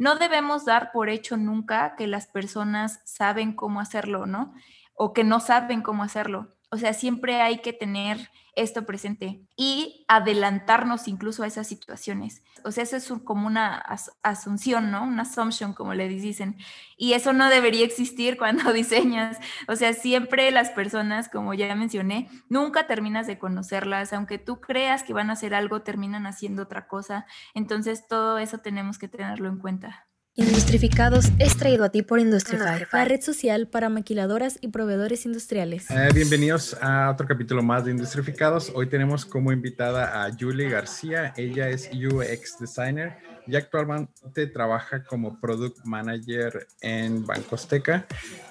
no debemos dar por hecho nunca que las personas saben cómo hacerlo, ¿no? O que no saben cómo hacerlo. O sea, siempre hay que tener esto presente y adelantarnos incluso a esas situaciones. O sea, eso es como una asunción, ¿no? Una assumption, como le dicen. Y eso no debería existir cuando diseñas. O sea, siempre las personas, como ya mencioné, nunca terminas de conocerlas. Aunque tú creas que van a hacer algo, terminan haciendo otra cosa. Entonces, todo eso tenemos que tenerlo en cuenta. Industrificados es traído a ti por Industrify, la red social para maquiladoras y proveedores industriales. Eh, bienvenidos a otro capítulo más de Industrificados. Hoy tenemos como invitada a Julie García. Ella es UX Designer y actualmente trabaja como Product Manager en Banco Azteca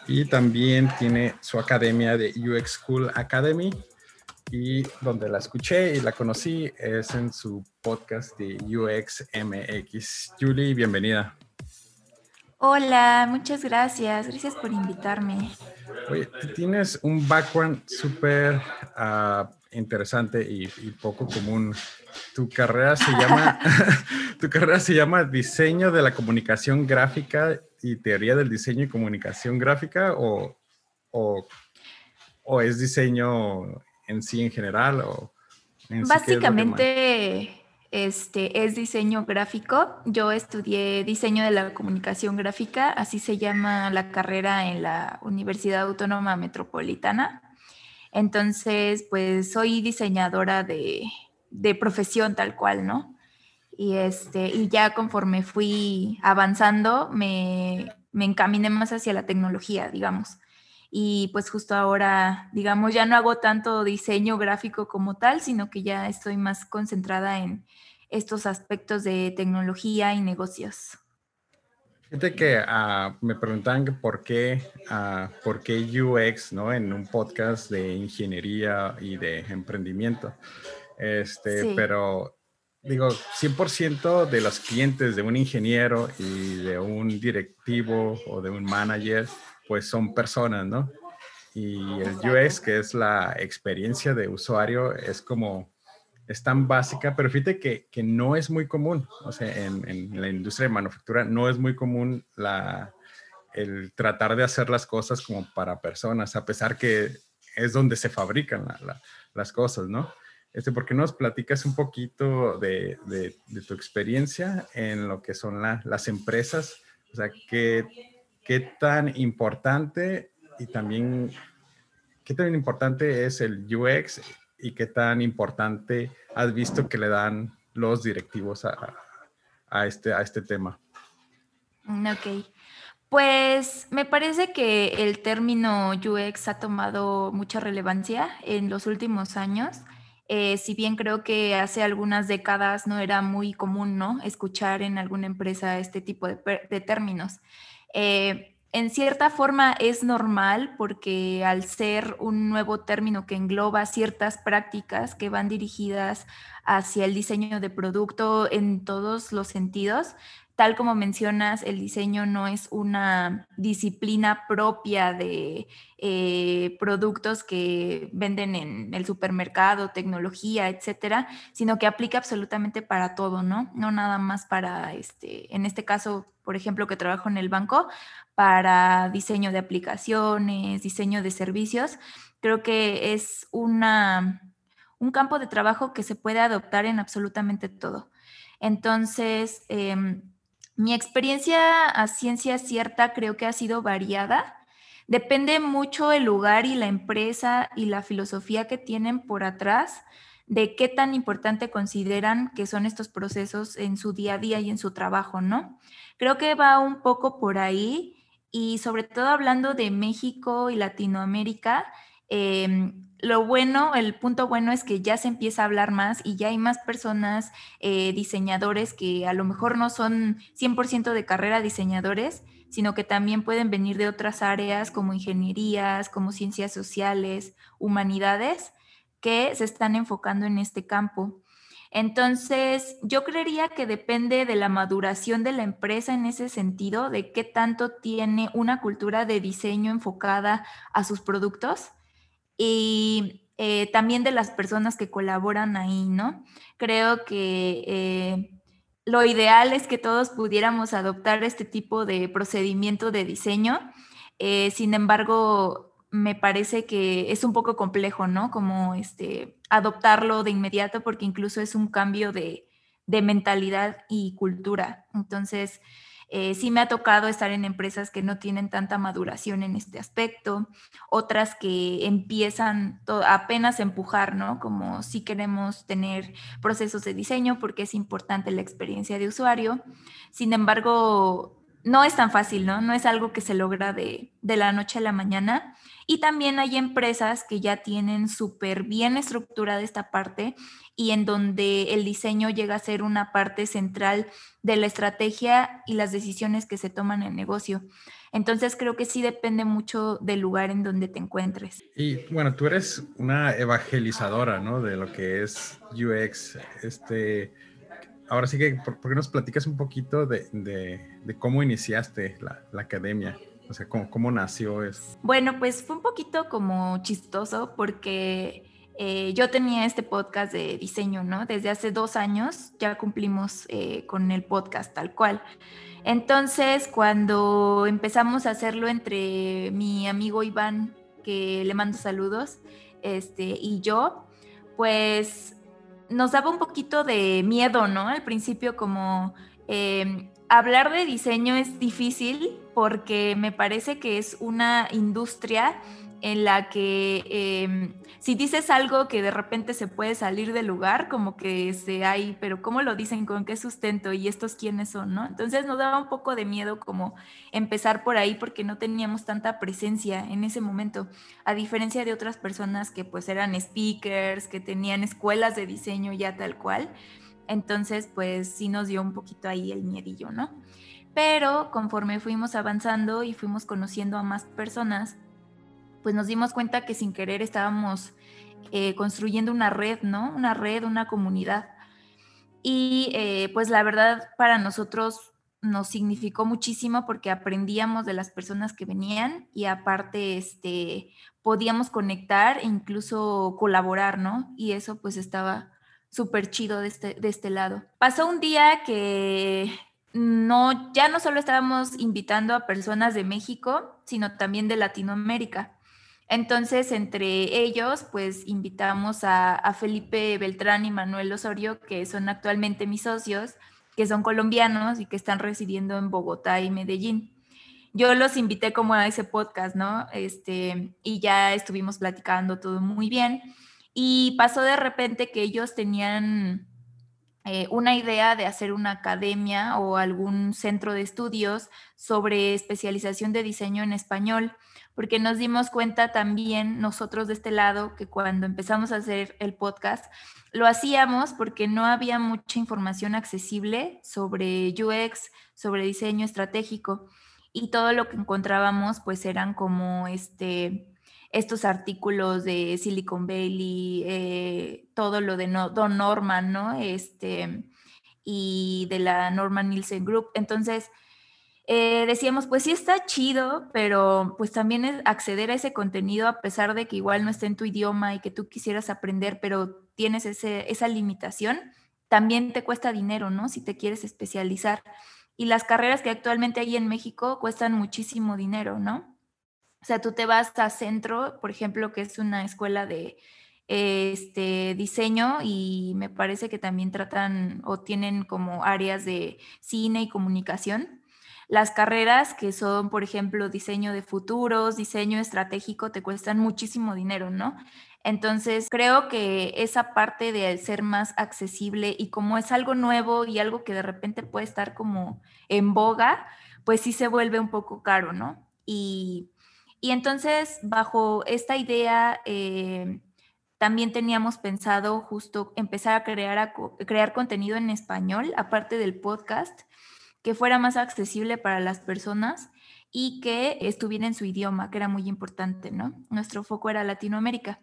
y también tiene su academia de UX School Academy y donde la escuché y la conocí es en su podcast de UX MX. Julie, bienvenida. Hola, muchas gracias. Gracias por invitarme. Oye, tienes un background súper ah, interesante y, poco común. Tu carrera se llama, tu carrera se llama diseño de la comunicación gráfica y teoría del diseño y comunicación gráfica o, o, o es diseño en sí en general o Básicamente este, es diseño gráfico. Yo estudié diseño de la comunicación gráfica, así se llama la carrera en la Universidad Autónoma Metropolitana. Entonces, pues soy diseñadora de, profesión tal cual, ¿no? Y, este, y ya conforme fui avanzando, me, me encaminé más hacia la tecnología, digamos. Y pues justo ahora, digamos, ya no hago tanto diseño gráfico como tal, sino que ya estoy más concentrada en estos aspectos de tecnología y negocios. Fíjate que uh, me preguntaban que por qué, uh, por qué UX, ¿no? En un podcast de ingeniería y de emprendimiento. Este, pero digo, 100% de los clientes de un ingeniero y de un directivo o de un manager, pues son personas, ¿no? Y el UX, que es la experiencia de usuario, es como es tan básica, pero fíjate que, que no es muy común, o sea, en, la industria de manufactura no es muy común la, el tratar de hacer las cosas como para personas, a pesar que es donde se fabrican las cosas, ¿no? Este, ¿Por qué nos platicas un poquito de, de, tu experiencia en lo que son las empresas? O sea, ¿qué, qué tan importante y también qué tan importante es el UX y qué tan importante has visto que le dan los directivos a, este, a este tema. Mm, ok. Pues me parece que el término UX ha tomado mucha relevancia en los últimos años. Eh, si bien creo que hace algunas décadas no era muy común, ¿no? Escuchar en alguna empresa este tipo de, de términos. Eh, en cierta forma es normal porque al ser un nuevo término que engloba ciertas prácticas que van dirigidas hacia el diseño de producto en todos los sentidos, tal como mencionas, el diseño no es una disciplina propia de eh, productos que venden en el supermercado, tecnología, etcétera, sino que aplica absolutamente para todo, ¿no? No nada más para, este, en este caso, por ejemplo, que trabajo en el banco, para diseño de aplicaciones, diseño de servicios. Creo que es una, un campo de trabajo que se puede adoptar en absolutamente todo. Entonces, em, mi experiencia a ciencia cierta creo que ha sido variada. Depende mucho el lugar y la empresa y la filosofía que tienen por atrás de qué tan importante consideran que son estos procesos en su día a día y en su trabajo, ¿no? Creo que va un poco por ahí y sobre todo hablando de México y Latinoamérica, em, lo bueno, el punto bueno es que ya se empieza a hablar más y ya hay más personas, eh, diseñadores que a lo mejor no son 100% de carrera diseñadores, sino que también pueden venir de otras áreas como ingenierías, como ciencias sociales, humanidades, que se están enfocando en este campo. Entonces, yo creería que depende de la maduración de la empresa en ese sentido, de qué tanto tiene una cultura de diseño enfocada a sus productos y eh, también de las personas que colaboran ahí, ¿no? Creo que eh, lo ideal es que todos pudiéramos adoptar este tipo de procedimiento de diseño. Eh, sin embargo, me parece que es un poco complejo, ¿no? Como este, adoptarlo de inmediato porque incluso es un cambio de, de mentalidad y cultura. Entonces, eh, sí me ha tocado estar en empresas que no tienen tanta maduración en este aspecto, otras que empiezan apenas a empujar, ¿no? Como si queremos tener procesos de diseño porque es importante la experiencia de usuario. Sin embargo, no es tan fácil, ¿no? No es algo que se logra de, de la noche a la mañana. Y también hay empresas que ya tienen súper bien estructurada esta parte y en donde el diseño llega a ser una parte central de la estrategia y las decisiones que se toman en el negocio. Entonces creo que sí depende mucho del lugar en donde te encuentres. Y bueno, tú eres una evangelizadora, ¿no? De lo que es UX. Este, ahora sí que, ¿por, qué nos platicas un poquito de, de, cómo iniciaste la, la, academia? O sea, ¿cómo, cómo nació eso? Bueno, pues fue un poquito como chistoso porque eh, yo tenía este podcast de diseño, ¿no? Desde hace dos años ya cumplimos eh, con el podcast tal cual. Entonces, cuando empezamos a hacerlo entre mi amigo Iván, que le mando saludos, este, y yo, pues nos daba un poquito de miedo, ¿no? Al principio como em, hablar de diseño es difícil porque me parece que es una industria en la que em, si dices algo que de repente se puede salir del lugar, como que se hay, pero ¿cómo lo dicen? ¿Con qué sustento? ¿Y estos quiénes son? ¿no? Entonces nos daba un poco de miedo como empezar por ahí porque no teníamos tanta presencia en ese momento, a diferencia de otras personas que pues eran speakers, que tenían escuelas de diseño ya tal cual. Entonces pues sí nos dio un poquito ahí el miedillo, ¿no? Pero conforme fuimos avanzando y fuimos conociendo a más personas, pues nos dimos cuenta que sin querer estábamos eh, construyendo una red, ¿no? Una red, una comunidad. Y eh, pues la verdad para nosotros nos significó muchísimo porque aprendíamos de las personas que venían y aparte este, podíamos conectar e incluso colaborar, ¿no? Y eso pues estaba súper chido de este, de este lado. Pasó un día que no, ya no solo estábamos invitando a personas de México, sino también de Latinoamérica. Entonces, entre ellos, pues invitamos a, Felipe Beltrán y Manuel Osorio, que son actualmente mis socios, que son colombianos y que están residiendo en Bogotá y Medellín. Yo los invité como a ese podcast, ¿no? Este, y ya estuvimos platicando todo muy bien. Y pasó de repente que ellos tenían eh, una idea de hacer una academia o algún centro de estudios sobre especialización de diseño en español porque nos dimos cuenta también nosotros de este lado que cuando empezamos a hacer el podcast, lo hacíamos porque no había mucha información accesible sobre UX, sobre diseño estratégico y todo lo que encontrábamos pues eran como este estos artículos de Silicon Valley, eh, todo lo de Don Norman, ¿no? Este, y de la Norman Nielsen Group. Entonces, eh, decíamos, pues sí está chido, pero pues también es acceder a ese contenido a pesar de que igual no esté en tu idioma y que tú quisieras aprender, pero tienes esa limitación, también te cuesta dinero, ¿no? Si te quieres especializar. Y las carreras que actualmente hay en México cuestan muchísimo dinero, ¿no? O sea, tú te vas a Centro, por ejemplo, que es una escuela de este diseño y me parece que también tratan o tienen como áreas de cine y comunicación las carreras que son, por ejemplo, diseño de futuros, diseño estratégico, te cuestan muchísimo dinero, ¿no? Entonces, creo que esa parte de ser más accesible y como es algo nuevo y algo que de repente puede estar como en boga, pues sí se vuelve un poco caro, ¿no? Y, entonces, bajo esta idea, eh, también teníamos pensado justo empezar a crear, a crear contenido en español, aparte del podcast que fuera más accesible para las personas y que estuviera en su idioma, que era muy importante, ¿no? Nuestro foco era Latinoamérica.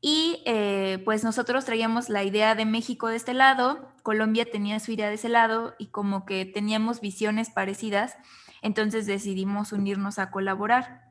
Y eh, pues nosotros traíamos la idea de México de este lado, Colombia tenía su idea de ese lado y como que teníamos visiones parecidas, entonces decidimos unirnos a colaborar.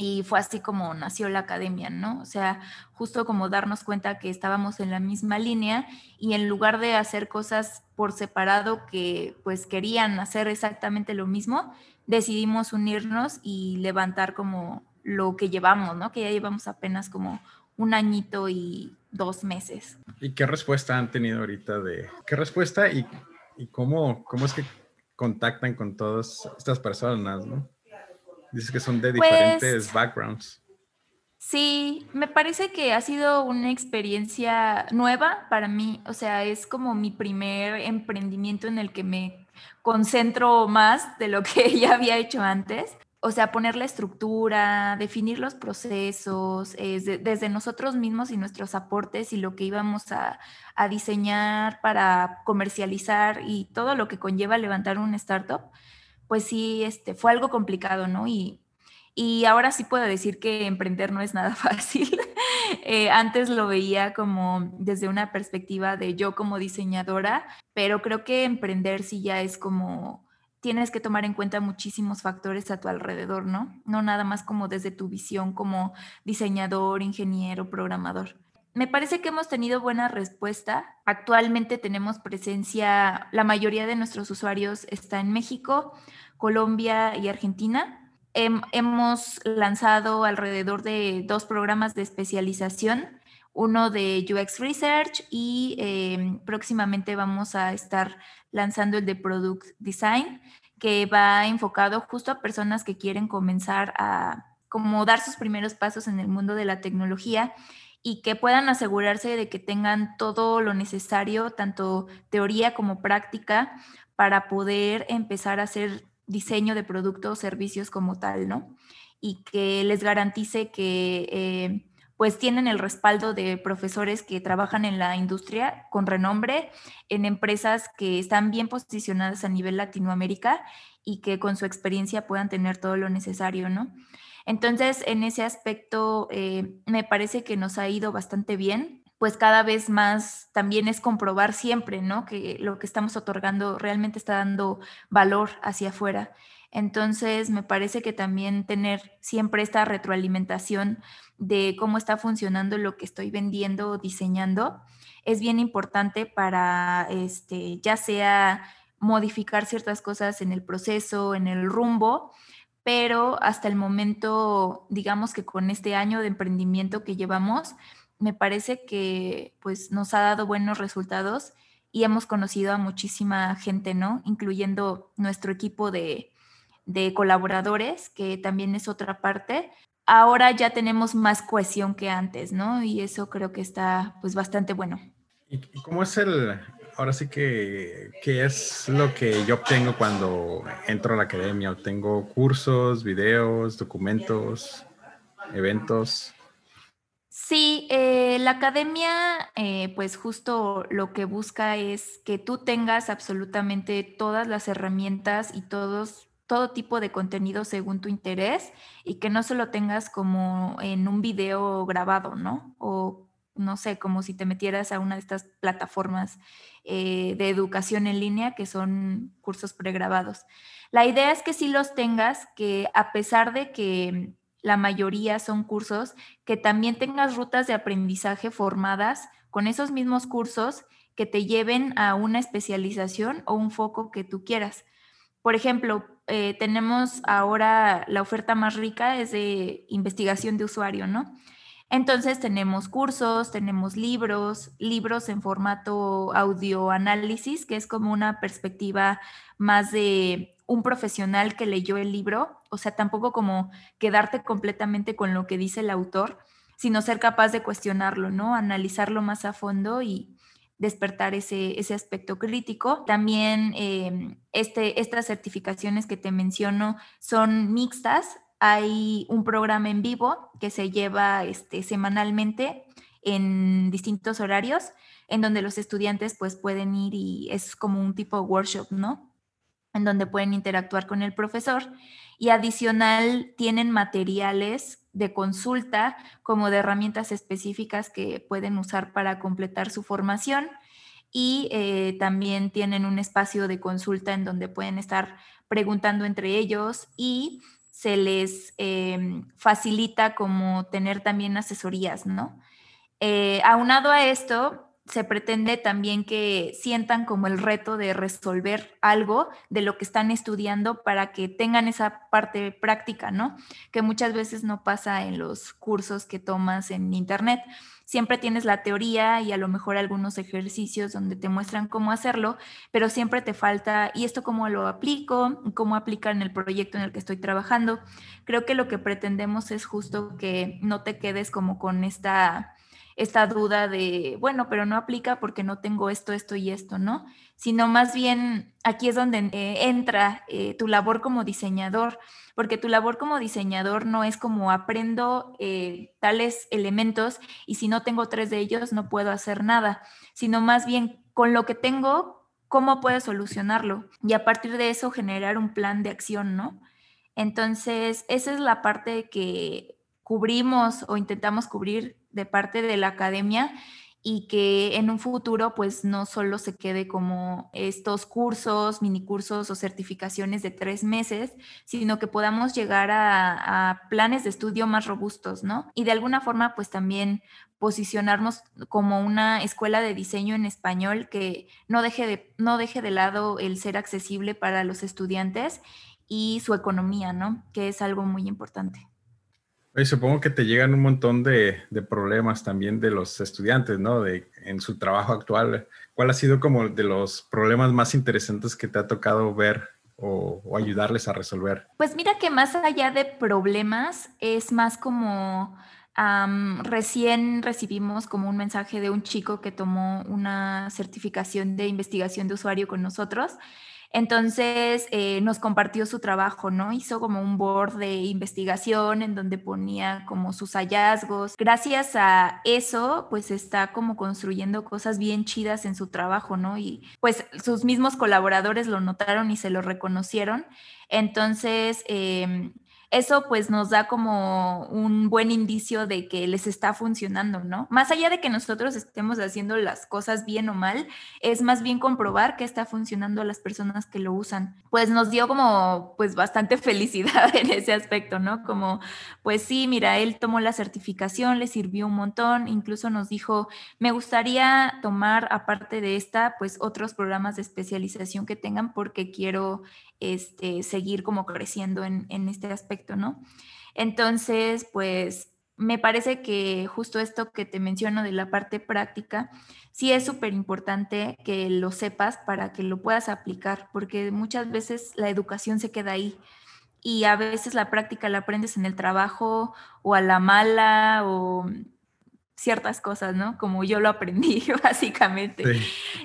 Y fue así como nació la academia, ¿no? O sea, justo como darnos cuenta que estábamos en la misma línea y en lugar de hacer cosas por separado que pues querían hacer exactamente lo mismo, decidimos unirnos y levantar como lo que llevamos, ¿no? Que ya llevamos apenas como un añito y dos meses. ¿Y qué respuesta han tenido ahorita de qué respuesta y, y cómo, cómo es que contactan con todas estas personas, ¿no? Dices que son de pues diferentes backgrounds. Sí, me parece que ha sido una experiencia nueva para mí. O sea, es como mi primer emprendimiento en el que me concentro más de lo que ya había hecho antes. O sea, poner la estructura, definir los procesos, desde nosotros mismos y nuestros aportes y lo que íbamos a, a diseñar para comercializar y todo lo que conlleva levantar un startup pues sí, este, fue algo complicado, ¿no? Y, y ahora sí puedo decir que emprender no es nada fácil. Eh, antes lo veía como desde una perspectiva de yo como diseñadora, pero creo que emprender sí ya es como tienes que tomar en cuenta muchísimos factores a tu alrededor, ¿no? No nada más como desde tu visión como diseñador, ingeniero, programador. Me parece que hemos tenido buena respuesta. Actualmente tenemos presencia, la mayoría de nuestros usuarios está en México, Colombia y Argentina. hemos lanzado alrededor de dos programas de especialización, uno de UX Research y em, próximamente vamos a estar lanzando el de Product Design, que va enfocado justo a personas que quieren comenzar a como dar sus primeros pasos en el mundo de la tecnología y que puedan asegurarse de que tengan todo lo necesario, tanto teoría como práctica, para poder empezar a hacer diseño de productos o servicios como tal, ¿no? Y que les garantice que eh, pues tienen el respaldo de profesores que trabajan en la industria con renombre, en empresas que están bien posicionadas a nivel Latinoamérica y que con su experiencia puedan tener todo lo necesario, ¿no? Entonces, en ese aspecto, eh, me parece que nos ha ido bastante bien, pues cada vez más también es comprobar siempre, ¿no? Que lo que estamos otorgando realmente está dando valor hacia afuera. Entonces, me parece que también tener siempre esta retroalimentación de cómo está funcionando lo que estoy vendiendo o diseñando es bien importante para, este, ya sea modificar ciertas cosas en el proceso, en el rumbo, pero hasta el momento, digamos que con este año de emprendimiento que llevamos, me parece que pues nos ha dado buenos resultados y hemos conocido a muchísima gente, ¿no? Incluyendo nuestro equipo de, de colaboradores, que también es otra parte. Ahora ya tenemos más cohesión que antes, ¿no? Y eso creo que está pues bastante bueno. ¿Y cómo es el, ahora sí que, ¿qué es lo que yo obtengo cuando entro a la academia? Obtengo cursos, videos, documentos, eventos. Sí, eh, la academia, eh, pues justo lo que busca es que tú tengas absolutamente todas las herramientas y todos, todo tipo de contenido según tu interés y que no solo tengas como en un video grabado, ¿no? O no sé, como si te metieras a una de estas plataformas eh, de educación en línea que son cursos pregrabados. La idea es que sí los tengas, que a pesar de que la mayoría son cursos, que también tengas rutas de aprendizaje formadas con esos mismos cursos que te lleven a una especialización o un foco que tú quieras. Por ejemplo, eh, tenemos ahora la oferta más rica es de investigación de usuario, ¿no? Entonces tenemos cursos, tenemos libros, libros en formato audio análisis, que es como una perspectiva más de un profesional que leyó el libro, o sea, tampoco como quedarte completamente con lo que dice el autor, sino ser capaz de cuestionarlo, ¿no? Analizarlo más a fondo y despertar ese, ese aspecto crítico. También em, este, estas certificaciones que te menciono son mixtas, hay un programa en vivo que se lleva este, semanalmente en distintos horarios, en donde los estudiantes pues pueden ir y es como un tipo de workshop, ¿no? En donde pueden interactuar con el profesor y adicional tienen materiales de consulta como de herramientas específicas que pueden usar para completar su formación y eh, también tienen un espacio de consulta en donde pueden estar preguntando entre ellos y se les em, facilita como tener también asesorías, ¿no? Eh, aunado a esto, se pretende también que sientan como el reto de resolver algo de lo que están estudiando para que tengan esa parte práctica, ¿no? Que muchas veces no pasa en los cursos que tomas en internet. Siempre tienes la teoría y a lo mejor algunos ejercicios donde te muestran cómo hacerlo, pero siempre te falta, ¿y esto cómo lo aplico? ¿Cómo aplicar en el proyecto en el que estoy trabajando? Creo que lo que pretendemos es justo que no te quedes como con esta esta duda de, bueno, pero no aplica porque no tengo esto, esto y esto, ¿no? Sino más bien aquí es donde eh, entra eh, tu labor como diseñador, porque tu labor como diseñador no es como aprendo eh, tales elementos y si no tengo tres de ellos no puedo hacer nada, sino más bien con lo que tengo, ¿cómo puedo solucionarlo? Y a partir de eso generar un plan de acción, ¿no? Entonces, esa es la parte que cubrimos o intentamos cubrir de parte de la academia y que en un futuro pues no solo se quede como estos cursos, minicursos o certificaciones de tres meses, sino que podamos llegar a, planes de estudio más robustos, ¿no? Y de alguna forma pues también posicionarnos como una escuela de diseño en español que no deje de, no deje de lado el ser accesible para los estudiantes y su economía, ¿no? Que es algo muy importante. Y supongo que te llegan un montón de, problemas también de los estudiantes, ¿no? De, en su trabajo actual. ¿Cuál ha sido como de los problemas más interesantes que te ha tocado ver o, ayudarles a resolver? Pues mira que más allá de problemas, es más como recién recibimos como un mensaje de un chico que tomó una certificación de investigación de usuario con nosotros entonces eh, nos compartió su trabajo, ¿no? Hizo como un board de investigación en donde ponía como sus hallazgos. Gracias a eso, pues está como construyendo cosas bien chidas en su trabajo, ¿no? Y pues sus mismos colaboradores lo notaron y se lo reconocieron. Entonces, em, eso pues nos da como un buen indicio de que les está funcionando, ¿no? Más allá de que nosotros estemos haciendo las cosas bien o mal, es más bien comprobar que está funcionando a las personas que lo usan. Pues nos dio como pues bastante felicidad en ese aspecto, ¿no? Como pues sí, mira, él tomó la certificación, le sirvió un montón, incluso nos dijo, me gustaría tomar aparte de esta pues otros programas de especialización que tengan porque quiero este, seguir como creciendo en, este aspecto, ¿no? Entonces, pues me parece que justo esto que te menciono de la parte práctica, sí es súper importante que lo sepas para que lo puedas aplicar, porque muchas veces la educación se queda ahí y a veces la práctica la aprendes en el trabajo o a la mala o ciertas cosas, ¿no? Como yo lo aprendí, básicamente.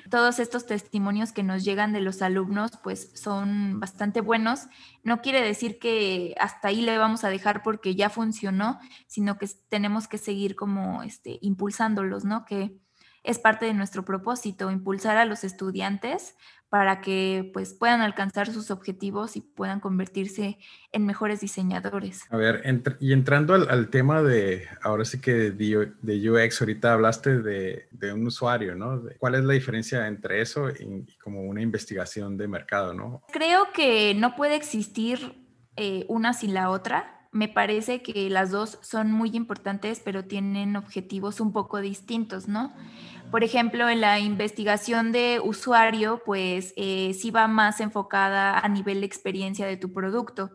Todos estos testimonios que nos llegan de los alumnos, pues son bastante buenos. No quiere decir que hasta ahí le vamos a dejar porque ya funcionó, sino que tenemos que seguir como este, impulsándolos, ¿no? Que es parte de nuestro propósito, impulsar a los estudiantes para que pues puedan alcanzar sus objetivos y puedan convertirse en mejores diseñadores. A ver, y entrando al, tema de, ahora sí que de, UX, ahorita hablaste de, un usuario, ¿no? ¿Cuál es la diferencia entre eso y, como una investigación de mercado, ¿no? Creo que no puede existir eh, una sin la otra me parece que las dos son muy importantes, pero tienen objetivos un poco distintos, ¿no? Por ejemplo, en la investigación de usuario, pues eh, sí va más enfocada a nivel de experiencia de tu producto.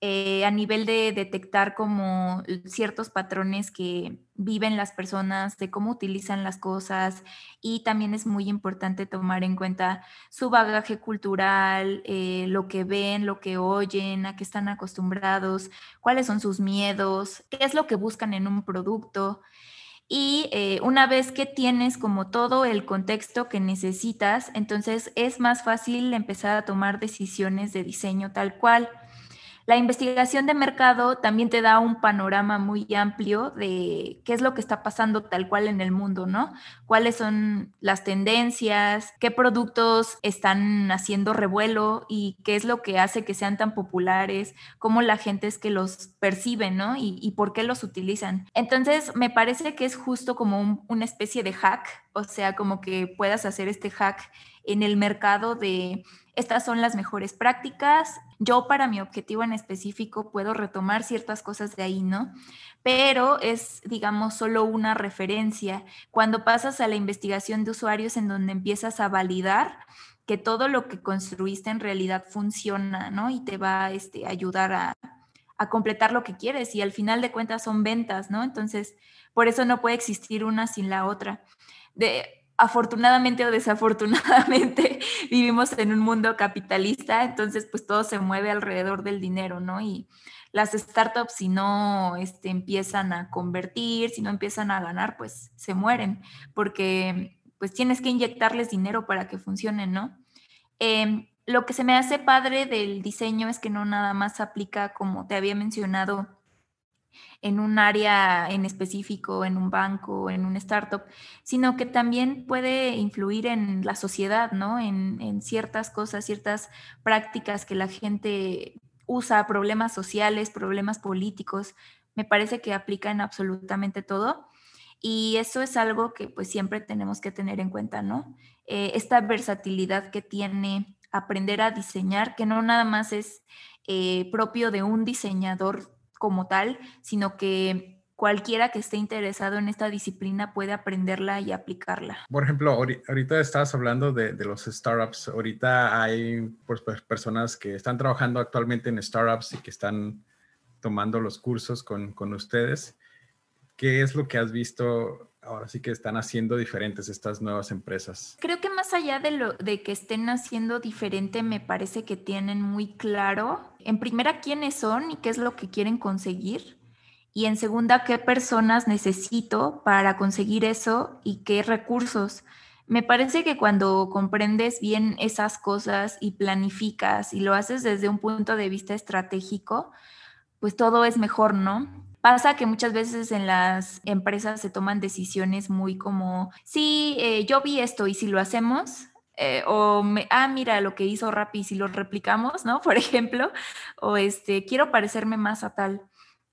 Eh, a nivel de detectar como ciertos patrones que viven las personas, de cómo utilizan las cosas y también es muy importante tomar en cuenta su bagaje cultural, eh, lo que ven, lo que oyen, a qué están acostumbrados, cuáles son sus miedos, qué es lo que buscan en un producto. Y eh, una vez que tienes como todo el contexto que necesitas, entonces es más fácil empezar a tomar decisiones de diseño tal cual. La investigación de mercado también te da un panorama muy amplio de qué es lo que está pasando tal cual en el mundo, ¿no? Cuáles son las tendencias, qué productos están haciendo revuelo y qué es lo que hace que sean tan populares, cómo la gente es que los percibe, ¿no? Y, por qué los utilizan. Entonces, me parece que es justo como una especie de hack, o sea, como que puedas hacer este hack en el mercado de estas son las mejores prácticas. Yo para mi objetivo en específico puedo retomar ciertas cosas de ahí, ¿no? Pero es, digamos, solo una referencia. Cuando pasas a la investigación de usuarios en donde empiezas a validar que todo lo que construiste en realidad funciona, ¿no? Y te va este, a ayudar a, completar lo que quieres y al final de cuentas son ventas, ¿no? Entonces, por eso no puede existir una sin la otra. Afortunadamente o desafortunadamente vivimos en un mundo capitalista, entonces pues todo se mueve alrededor del dinero, ¿no? Y las startups si no este, empiezan a convertir, si no empiezan a ganar, pues se mueren, porque pues tienes que inyectarles dinero para que funcionen, ¿no? Em, lo que se me hace padre del diseño es que no nada más aplica, como te había mencionado, en un área en específico, en un banco, en un startup, sino que también puede influir en la sociedad, ¿no? En, en ciertas cosas, ciertas prácticas que la gente usa, problemas sociales, problemas políticos. Me parece que aplica en absolutamente todo. Y eso es algo que pues siempre tenemos que tener en cuenta, ¿no? Eh, esta versatilidad que tiene aprender a diseñar, que no nada más es eh, propio de un diseñador como tal, sino que cualquiera que esté interesado en esta disciplina puede aprenderla y aplicarla. Por ejemplo, ahorita estabas hablando de, los startups. Ahorita hay pues, personas que están trabajando actualmente en startups y que están tomando los cursos con, con ustedes. ¿Qué es lo que has visto ahora sí que están haciendo diferentes estas nuevas empresas? Creo que más allá de lo de que estén haciendo diferente, me parece que tienen muy claro, en primera, quiénes son y qué es lo que quieren conseguir. Y en segunda, qué personas necesito para conseguir eso y qué recursos. Me parece que cuando comprendes bien esas cosas y planificas y lo haces desde un punto de vista estratégico, pues todo es mejor, ¿no? Pasa que muchas veces en las empresas se toman decisiones muy como, sí, eh, yo vi esto y si lo hacemos, eh, o ah, mira lo que hizo Rappi, si lo replicamos, ¿no? Por ejemplo, o este, quiero parecerme más a tal.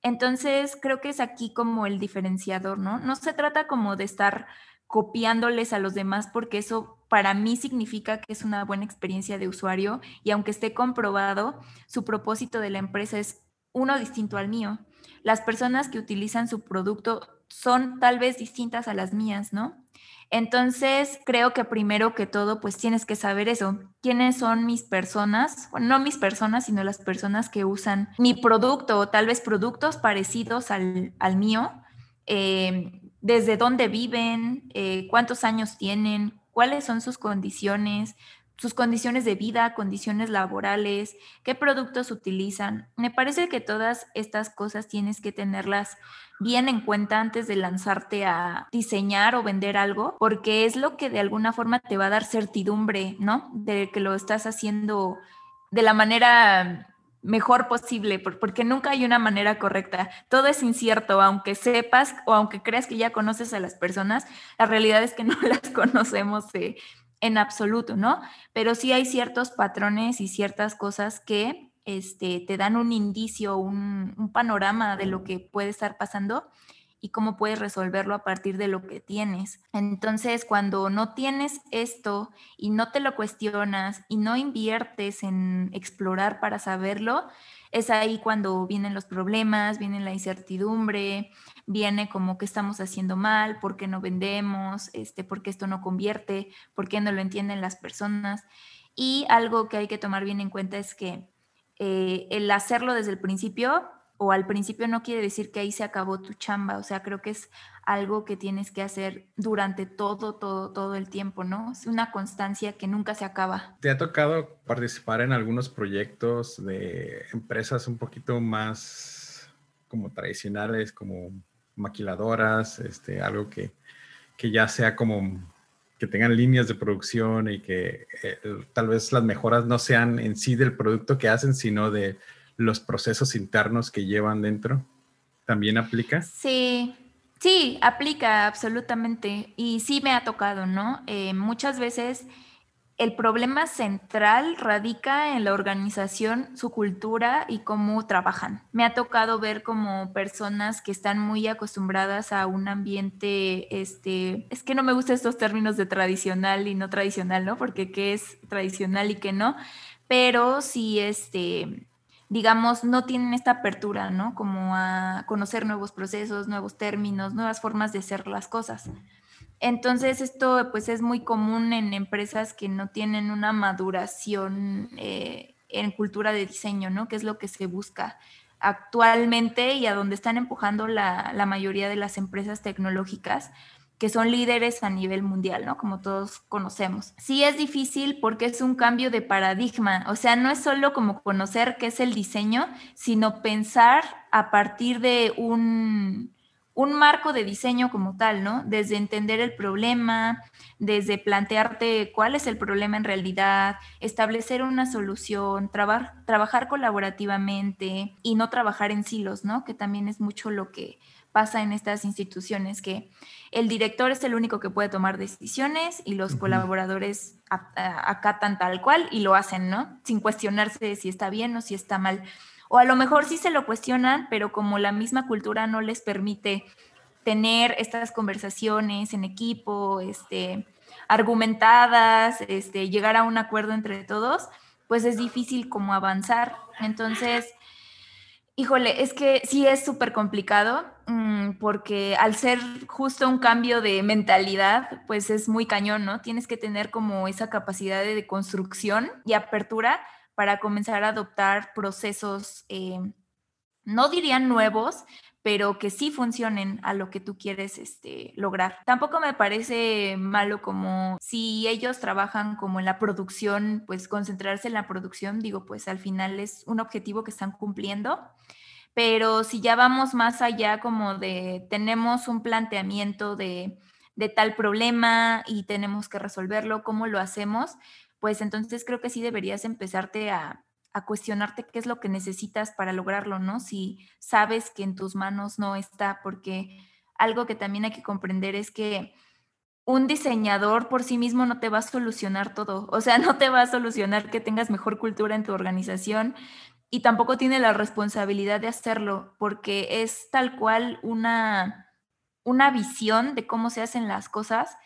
Entonces, creo que es aquí como el diferenciador, ¿no? No se trata como de estar copiándoles a los demás porque eso para mí significa que es una buena experiencia de usuario y aunque esté comprobado, su propósito de la empresa es uno distinto al mío las personas que utilizan su producto son tal vez distintas a las mías, ¿no? Entonces, creo que primero que todo, pues tienes que saber eso. ¿Quiénes son mis personas? No mis personas, sino las personas que usan mi producto o tal vez productos parecidos al, mío. Eh, desde dónde viven, eh, cuántos años tienen, cuáles son sus condiciones, sus condiciones de vida, condiciones laborales, qué productos utilizan. Me parece que todas estas cosas tienes que tenerlas bien en cuenta antes de lanzarte a diseñar o vender algo, porque es lo que de alguna forma te va a dar certidumbre, ¿no? De que lo estás haciendo de la manera mejor posible, porque nunca hay una manera correcta. Todo es incierto, aunque sepas o aunque creas que ya conoces a las personas, la realidad es que no las conocemos en absoluto, ¿no? Pero sí hay ciertos patrones y ciertas cosas que este, te dan un indicio, un, un, panorama de lo que puede estar pasando y cómo puedes resolverlo a partir de lo que tienes. Entonces, cuando no tienes esto y no te lo cuestionas y no inviertes en explorar para saberlo, es ahí cuando vienen los problemas, viene la incertidumbre, viene como que estamos haciendo mal, por qué no vendemos, este, por qué esto no convierte, por qué no lo entienden las personas. Y algo que hay que tomar bien en cuenta es que eh, el hacerlo desde el principio o al principio no quiere decir que ahí se acabó tu chamba, o sea, creo que es algo que tienes que hacer durante todo, todo, todo el tiempo, ¿no? Es una constancia que nunca se acaba. ¿Te ha tocado participar en algunos proyectos de empresas un poquito más como tradicionales, como maquiladoras, este, algo que, que ya sea como que tengan líneas de producción y que eh, tal vez las mejoras no sean en sí del producto que hacen, sino de los procesos internos que llevan dentro. ¿También aplica? Sí, sí, aplica absolutamente. Y sí me ha tocado, ¿no? Eh, muchas veces el problema central radica en la organización, su cultura y cómo trabajan. Me ha tocado ver como personas que están muy acostumbradas a un ambiente, este, es que no me gustan estos términos de tradicional y no tradicional, ¿no? Porque qué es tradicional y qué no, pero sí, este, digamos, no tienen esta apertura, ¿no? Como a conocer nuevos procesos, nuevos términos, nuevas formas de hacer las cosas. Entonces, esto pues es muy común en empresas que no tienen una maduración eh, en cultura de diseño, ¿no? Que es lo que se busca actualmente y a donde están empujando la, la mayoría de las empresas tecnológicas que son líderes a nivel mundial, ¿no? Como todos conocemos. Sí es difícil porque es un cambio de paradigma, o sea, no es solo como conocer qué es el diseño, sino pensar a partir de un, un marco de diseño como tal, ¿no? Desde entender el problema, desde plantearte cuál es el problema en realidad, establecer una solución, trabajar colaborativamente y no trabajar en silos, ¿no? Que también es mucho lo que pasa en estas instituciones, que el director es el único que puede tomar decisiones y los colaboradores acatan tal cual y lo hacen, ¿no? Sin cuestionarse si está bien o si está mal. O a lo mejor sí se lo cuestionan, pero como la misma cultura no les permite tener estas conversaciones en equipo, este, argumentadas, este, llegar a un acuerdo entre todos, pues es difícil como avanzar. Entonces, híjole, es que sí es súper complicado mm, porque al ser justo un cambio de mentalidad, pues es muy cañón, ¿no? Tienes que tener como esa capacidad de construcción y apertura para comenzar a adoptar procesos, eh, no dirían nuevos, pero que sí funcionen a lo que tú quieres este, lograr. Tampoco me parece malo como si ellos trabajan como en la producción, pues concentrarse en la producción, digo, pues al final es un objetivo que están cumpliendo. Pero si ya vamos más allá como de tenemos un planteamiento de, de tal problema y tenemos que resolverlo, ¿cómo lo hacemos? Pues entonces creo que sí deberías empezarte a, cuestionarte qué es lo que necesitas para lograrlo, ¿no? Si sabes que en tus manos no está, porque algo que también hay que comprender es que un diseñador por sí mismo no te va a solucionar todo, o sea, no te va a solucionar que tengas mejor cultura en tu organización y tampoco tiene la responsabilidad de hacerlo, porque es tal cual una, una visión de cómo se hacen las cosas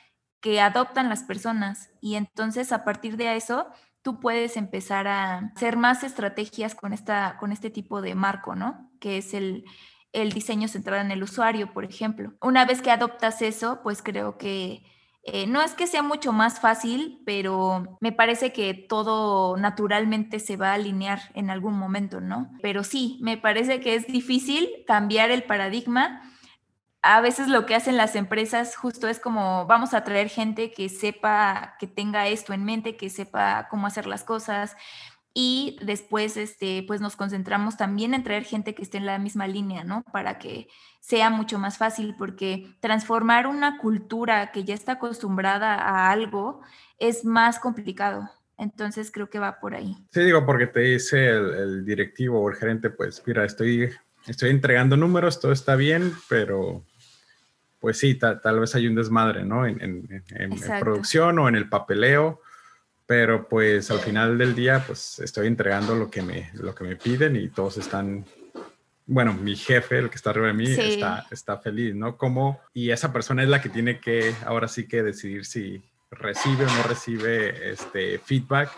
que adoptan las personas y entonces a partir de eso tú puedes empezar a hacer más estrategias con, esta, con este tipo de marco, ¿no? Que es el, el diseño centrado en el usuario, por ejemplo. Una vez que adoptas eso, pues creo que eh, no es que sea mucho más fácil, pero me parece que todo naturalmente se va a alinear en algún momento, ¿no? Pero sí, me parece que es difícil cambiar el paradigma a veces lo que hacen las empresas justo es como vamos a traer gente que sepa, que tenga esto en mente, que sepa cómo hacer las cosas y después este pues nos concentramos también en traer gente que esté en la misma línea, ¿no? Para que sea mucho más fácil porque transformar una cultura que ya está acostumbrada a algo es más complicado. Entonces creo que va por ahí. Sí, digo, porque te dice el, el directivo o el gerente, pues mira, estoy, estoy entregando números, todo está bien, pero pues sí, tal vez hay un desmadre, ¿no? En, producción o en el papeleo, pero pues al final del día, pues estoy entregando lo que me, lo que me piden y todos están, bueno, mi jefe, el que está arriba de mí, está, está feliz, ¿no? Como, y esa persona es la que tiene que, ahora sí que decidir si recibe o no recibe este feedback,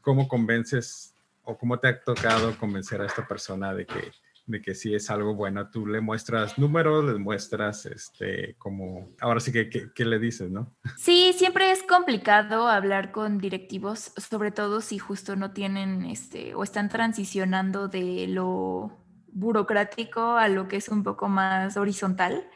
cómo convences o cómo te ha tocado convencer a esta persona de que de que si es algo bueno, tú le muestras números, le muestras, este, como, ahora sí que, ¿qué le dices, no? Sí, siempre es complicado hablar con directivos, sobre todo si justo no tienen, este, o están transicionando de lo burocrático a lo que es un poco más horizontal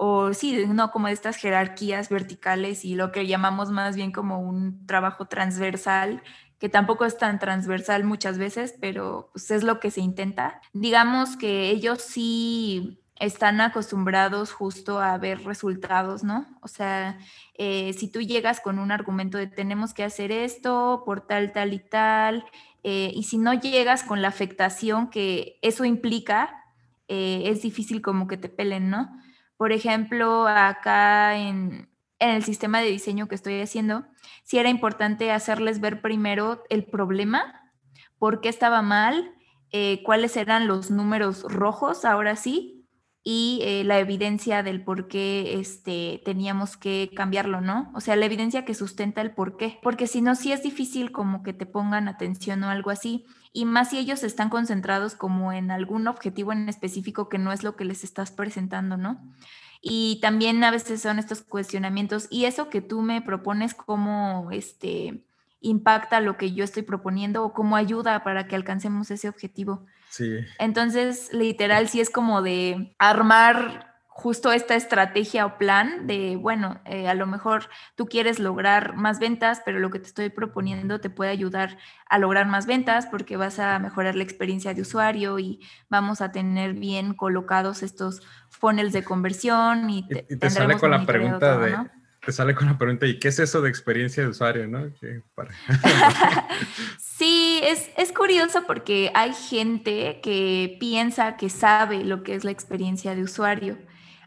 o sí, no como estas jerarquías verticales y lo que llamamos más bien como un trabajo transversal que tampoco es tan transversal muchas veces, pero pues es lo que se intenta. Digamos que ellos sí están acostumbrados justo a ver resultados, ¿no? O sea, eh, si tú llegas con un argumento de tenemos que hacer esto por tal, tal y tal, eh, y si no llegas con la afectación que eso implica, eh, es difícil como que te pelen, ¿no? Por ejemplo, acá en, en el sistema de diseño que estoy haciendo, sí era importante hacerles ver primero el problema, por qué estaba mal, eh, cuáles eran los números rojos, ahora sí, y eh, la evidencia del por qué este, teníamos que cambiarlo, ¿no? O sea, la evidencia que sustenta el por qué, porque si no, sí es difícil como que te pongan atención o algo así, y más si ellos están concentrados como en algún objetivo en específico que no es lo que les estás presentando, ¿no? Y también a veces son estos cuestionamientos y eso que tú me propones como este impacta lo que yo estoy proponiendo o cómo ayuda para que alcancemos ese objetivo. Sí. Entonces, literal, sí es como de armar justo esta estrategia o plan de, bueno, eh, a lo mejor tú quieres lograr más ventas, pero lo que te estoy proponiendo te puede ayudar a lograr más ventas porque vas a mejorar la experiencia de usuario y vamos a tener bien colocados estos funnels de conversión y te, sale con la pregunta de, te sale con la pregunta, ¿y qué es eso de experiencia de usuario? ¿no? sí, es, es, curioso porque hay gente que piensa que sabe lo que es la experiencia de usuario,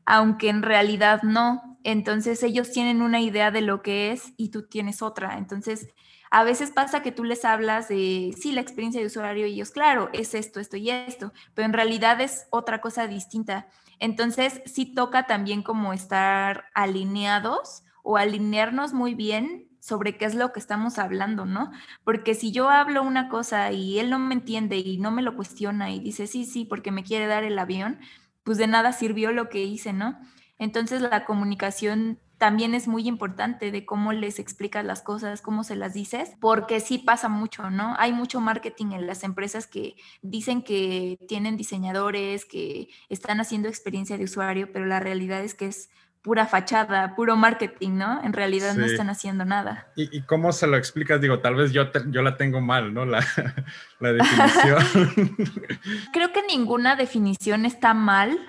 aunque en realidad no. Entonces ellos tienen una idea de lo que es y tú tienes otra. Entonces, a veces pasa que tú les hablas de, sí, la experiencia de usuario y ellos, claro, es esto, esto y esto, pero en realidad es otra cosa distinta. Entonces, sí toca también como estar alineados o alinearnos muy bien sobre qué es lo que estamos hablando, ¿no? Porque si yo hablo una cosa y él no me entiende y no me lo cuestiona y dice, sí, sí, porque me quiere dar el avión, pues de nada sirvió lo que hice, ¿no? Entonces la comunicación también es muy importante de cómo les explicas las cosas, cómo se las dices, porque sí pasa mucho, ¿no? Hay mucho marketing en las empresas que dicen que tienen diseñadores, que están haciendo experiencia de usuario, pero la realidad es que es pura fachada, puro marketing, ¿no? En realidad no están haciendo nada. ¿Y, cómo se lo explicas? Digo, tal vez yo, yo la tengo mal, ¿no? La, la definición. Creo que ninguna definición está mal,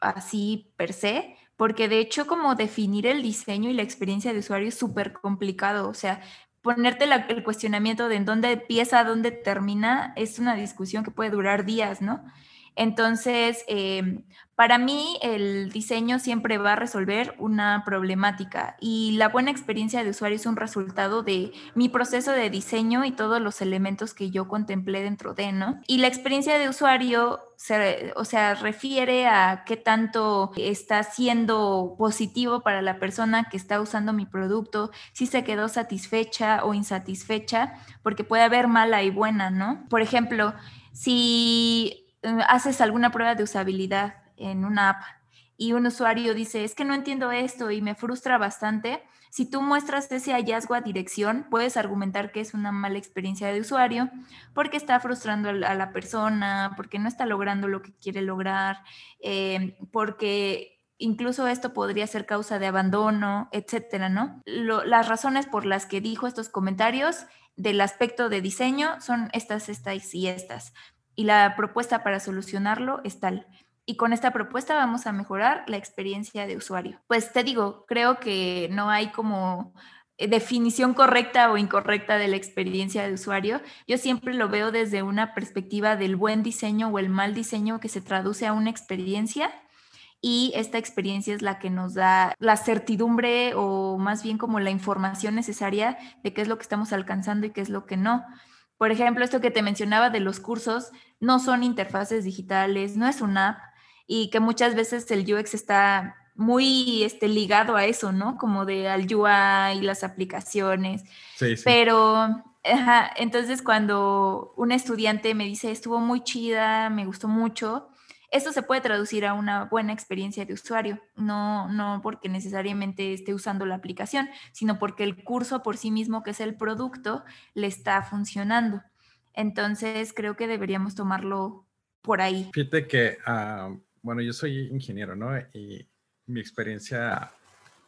así per se, porque de hecho como definir el diseño y la experiencia de usuario es súper complicado, o sea, ponerte el cuestionamiento de en dónde empieza, dónde termina, es una discusión que puede durar días, ¿no? Entonces, em, para mí el diseño siempre va a resolver una problemática y la buena experiencia de usuario es un resultado de mi proceso de diseño y todos los elementos que yo contemplé dentro de, ¿no? Y la experiencia de usuario se, o sea, refiere a qué tanto está siendo positivo para la persona que está usando mi producto, si se quedó satisfecha o insatisfecha, porque puede haber mala y buena, ¿no? Por ejemplo, si haces alguna prueba de usabilidad en una app y un usuario dice, es que no entiendo esto y me frustra bastante, si tú muestras ese hallazgo a dirección, puedes argumentar que es una mala experiencia de usuario porque está frustrando a la persona, porque no está logrando lo que quiere lograr, eh, porque incluso esto podría ser causa de abandono, etcétera, ¿no? las razones por las que dijo estos comentarios del aspecto de diseño son estas, estas y estas. Y la propuesta para solucionarlo es tal y con esta propuesta vamos a mejorar la experiencia de usuario. Pues te digo, creo que no hay como eh, definición correcta o incorrecta de la experiencia de usuario. Yo siempre lo veo desde una perspectiva del buen diseño o el mal diseño que se traduce a una experiencia y esta experiencia es la que nos da la certidumbre o más bien como la información necesaria de qué es lo que estamos alcanzando y qué es lo que no. Por ejemplo, esto que te mencionaba de los cursos, no son interfaces digitales, no es una app, y que muchas veces el UX está muy este, ligado a eso, ¿no? Como de al UI y las aplicaciones. Sí, sí. Pero, entonces cuando un estudiante me dice, estuvo muy chida, me gustó mucho, esto se puede traducir a una buena experiencia de usuario, no, no porque necesariamente esté usando la aplicación, sino porque el curso por sí mismo, que es el producto, le está funcionando. Entonces creo que deberíamos tomarlo por ahí. Fíjate que ah, bueno, yo soy ingeniero, ¿no? Y mi experiencia,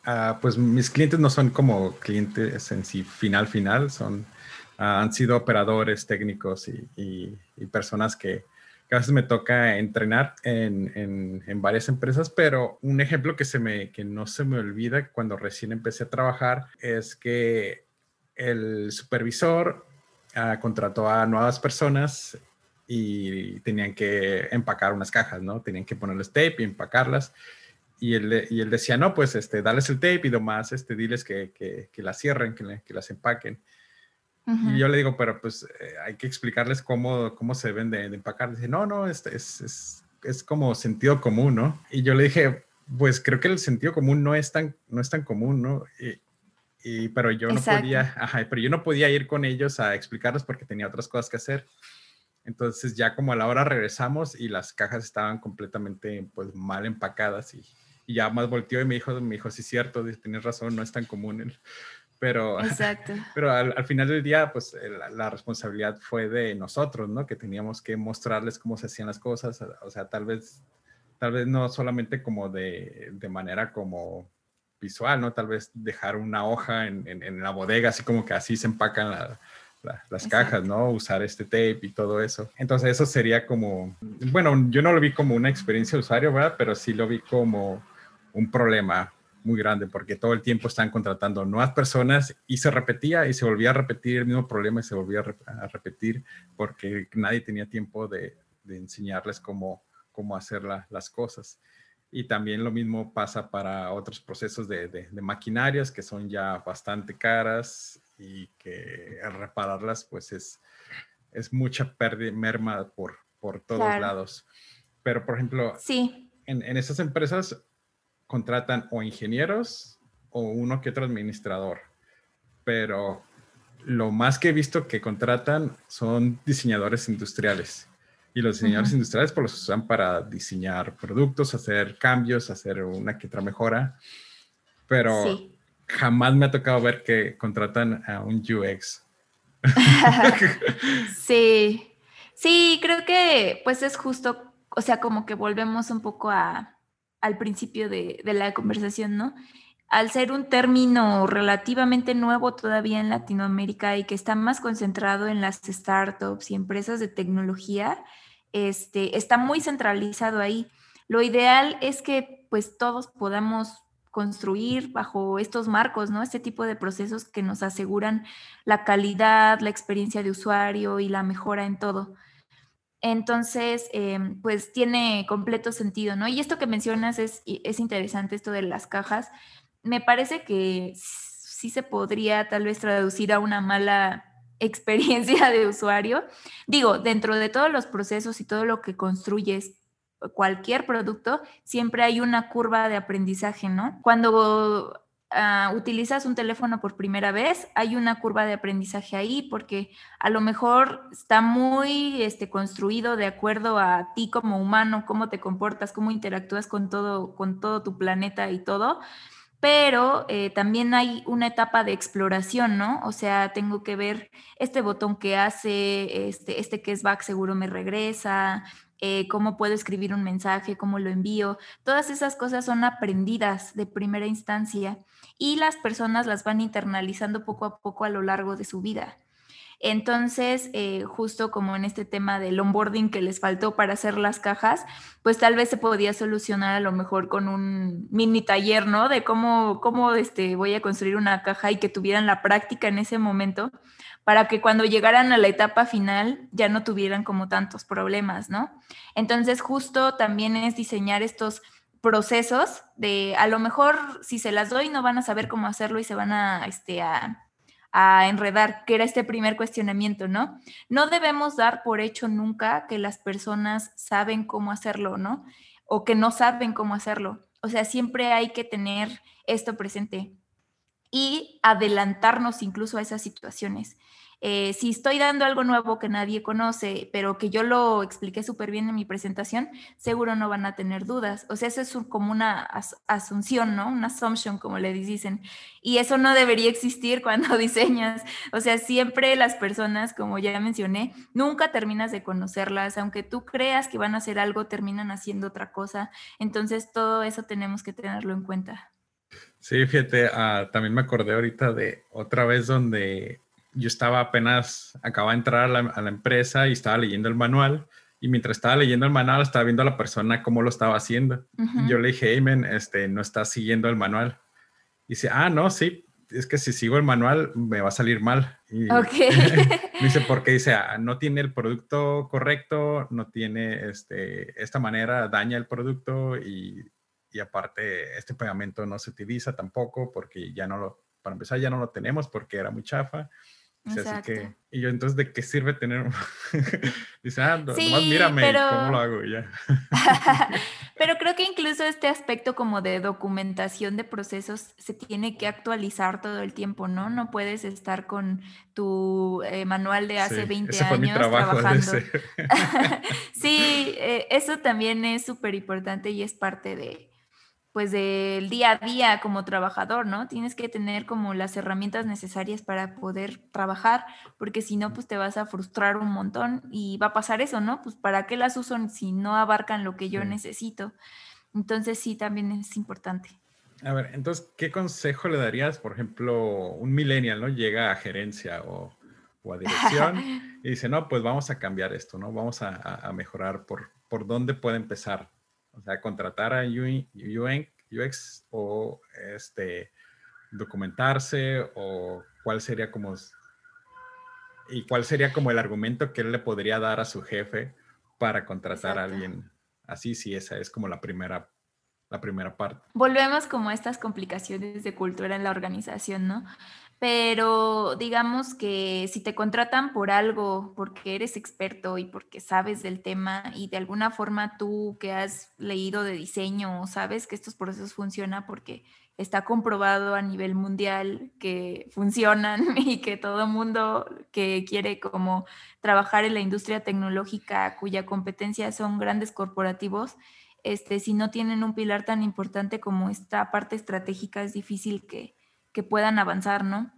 ah, pues mis clientes no son como clientes en sí final, final, son, ah, han sido operadores técnicos y, personas que, a veces me toca entrenar en, en, varias empresas, pero un ejemplo que, se me, que no se me olvida cuando recién empecé a trabajar es que el supervisor ah, contrató a nuevas personas y tenían que empacar unas cajas, ¿no? Tenían que ponerles tape y empacarlas. y él, y él decía, no, pues, este, dales el tape y nomás, este, diles que, que, que las cierren, que, que las empaquen. Y yo le digo, pero pues eh, hay que explicarles cómo, cómo se deben de, empacar. Dice, no, no, este, es, es, es, como sentido común, ¿no? Y yo le dije, pues creo que el sentido común no es tan, no es tan común, ¿no? Y, y pero yo no podía, ajá, pero yo no podía ir con ellos a explicarles porque tenía otras cosas que hacer. Entonces ya como a la hora regresamos y las cajas estaban completamente pues mal empacadas y, y ya más volteó y me dijo, me dijo, sí, cierto, tienes razón, no es tan común el, pero, Exacto. pero al, final del día, pues la, responsabilidad fue de nosotros, ¿no? Que teníamos que mostrarles cómo se hacían las cosas, o sea, tal vez, tal vez no solamente como de, de manera como visual, ¿no? Tal vez dejar una hoja en, en, la bodega, así como que así se empacan las cajas, ¿no? Usar este tape y todo eso. Entonces eso sería como, bueno, yo no lo vi como una experiencia de usuario, ¿verdad? Pero sí lo vi como un problema muy grande porque todo el tiempo están contratando nuevas personas y se repetía y se volvía a repetir el mismo problema y se volvía a, repetir porque nadie tenía tiempo de, enseñarles cómo, cómo hacer las cosas. Y también lo mismo pasa para otros procesos de, de, maquinarias que son ya bastante caras y que repararlas pues es, es mucha pérdida, merma por, por todos lados. Pero por ejemplo, sí. en, en esas empresas contratan o ingenieros o uno que otro administrador, pero lo más que he visto que contratan son diseñadores industriales. Y los diseñadores industriales pues los usan para diseñar productos, hacer cambios, hacer una que otra mejora, pero jamás me ha tocado ver que contratan a un UX. sí, sí, creo que pues es justo, o sea, como que volvemos un poco a, al principio de, la conversación, ¿no? Al ser un término relativamente nuevo todavía en Latinoamérica y que está más concentrado en las startups y empresas de tecnología, este, está muy centralizado ahí. Lo ideal es que pues todos podamos construir bajo estos marcos, ¿no? Este tipo de procesos que nos aseguran la calidad, la experiencia de usuario y la mejora en todo. Entonces, em, pues tiene completo sentido, ¿no? Y esto que mencionas es, es interesante, esto de las cajas. Me parece que sí se podría tal vez traducir a una mala experiencia de usuario. Digo, dentro de todos los procesos y todo lo que construyes cualquier producto, siempre hay una curva de aprendizaje, ¿no? Cuando Ah, utilizas un teléfono por primera vez, hay una curva de aprendizaje ahí porque a lo mejor está muy este, construido de acuerdo a ti como humano, cómo te comportas, cómo interactúas con todo, con todo tu planeta y todo. Pero eh, también hay una etapa de exploración, ¿no? O sea, tengo que ver este botón que hace, este, este que es back seguro me regresa, eh, cómo puedo escribir un mensaje, cómo lo envío. Todas esas cosas son aprendidas de primera instancia y las personas las van internalizando poco a poco a lo largo de su vida. Entonces, eh, justo como en este tema del onboarding que les faltó para hacer las cajas, pues tal vez se podía solucionar a lo mejor con un mini taller, ¿no? De cómo, cómo este, voy a construir una caja y que tuvieran la práctica en ese momento para que cuando llegaran a la etapa final ya no tuvieran como tantos problemas, ¿no? Entonces justo también es diseñar estos procesos de a lo mejor si se las doy no van a saber cómo hacerlo y se van a, este, a, a enredar, que era este primer cuestionamiento, ¿no? No debemos dar por hecho nunca que las personas saben cómo hacerlo, ¿no? O que no saben cómo hacerlo. O sea, siempre hay que tener esto presente y adelantarnos incluso a esas situaciones. Eh, si estoy dando algo nuevo que nadie conoce, pero que yo lo expliqué súper bien en mi presentación, seguro no van a tener dudas. O sea, eso es como una asunción, ¿no? Una assumption, como le dicen. Y eso no debería existir cuando diseñas. O sea, siempre las personas, como ya mencioné, nunca terminas de conocerlas. Aunque tú creas que van a hacer algo, terminan haciendo otra cosa. Entonces, todo eso tenemos que tenerlo en cuenta. Sí, fíjate, ah, también me acordé ahorita de otra vez donde yo estaba apenas, acababa de entrar a la, empresa y estaba leyendo el manual. Y mientras estaba leyendo el manual, estaba viendo a la persona cómo lo estaba haciendo. Yo le dije, hey, este, no estás siguiendo el manual. Y dice, ah, no, sí, es que si sigo el manual me va a salir mal. Y dice, porque dice, ah, no tiene el producto correcto, no tiene este, esta manera, daña el producto y y aparte este pegamento no se utiliza tampoco porque ya no lo, para empezar ya no lo tenemos porque era muy chafa. Así que, y yo entonces, ¿de qué sirve tener? Dice, ah, nomás mírame cómo lo hago ya. pero creo que incluso este aspecto como de documentación de procesos se tiene que actualizar todo el tiempo, ¿no? No puedes estar con tu eh, manual de hace 20 años trabajando. sí, eh, eso también es súper importante y es parte de, pues del día a día como trabajador, ¿no? Tienes que tener como las herramientas necesarias para poder trabajar, porque si no, pues te vas a frustrar un montón y va a pasar eso, ¿no? Pues para qué las uso si no abarcan lo que yo necesito. Entonces sí, también es importante. A ver, entonces, ¿qué consejo le darías, por ejemplo, un millennial, ¿no? Llega a gerencia o, a dirección y dice, no, pues vamos a cambiar esto, ¿no? Vamos a, mejorar por, por dónde puede empezar. O sea, contratar a UX o este, documentarse o cuál sería como y cuál sería como el argumento que él le podría dar a su jefe para contratar a alguien así si esa es como la primera la primera parte. Volvemos como a estas complicaciones de cultura en la organización, ¿no? Pero digamos que si te contratan por algo, porque eres experto y porque sabes del tema y de alguna forma tú que has leído de diseño sabes que estos procesos funcionan porque está comprobado a nivel mundial que funcionan y que todo mundo que quiere como trabajar en la industria tecnológica cuya competencia son grandes corporativos, este, si no tienen un pilar tan importante como esta parte estratégica es difícil que, que puedan avanzar, ¿no?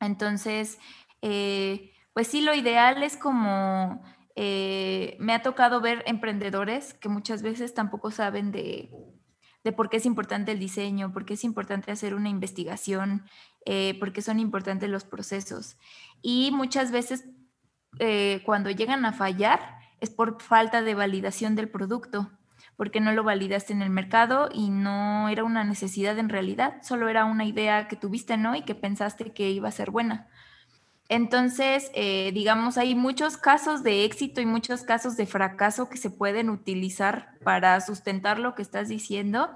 Entonces, eh, pues sí, lo ideal es como, eh, me ha tocado ver emprendedores que muchas veces tampoco saben de, de por qué es importante el diseño, por qué es importante hacer una investigación, eh, por qué son importantes los procesos. Y muchas veces cuando llegan a fallar es por falta de validación del producto porque no lo validaste en el mercado y no era una necesidad en realidad, solo era una idea que tuviste, ¿no? Y que pensaste que iba a ser buena. Entonces, eh, digamos, hay muchos casos de éxito y muchos casos de fracaso que se pueden utilizar para sustentar lo que estás diciendo.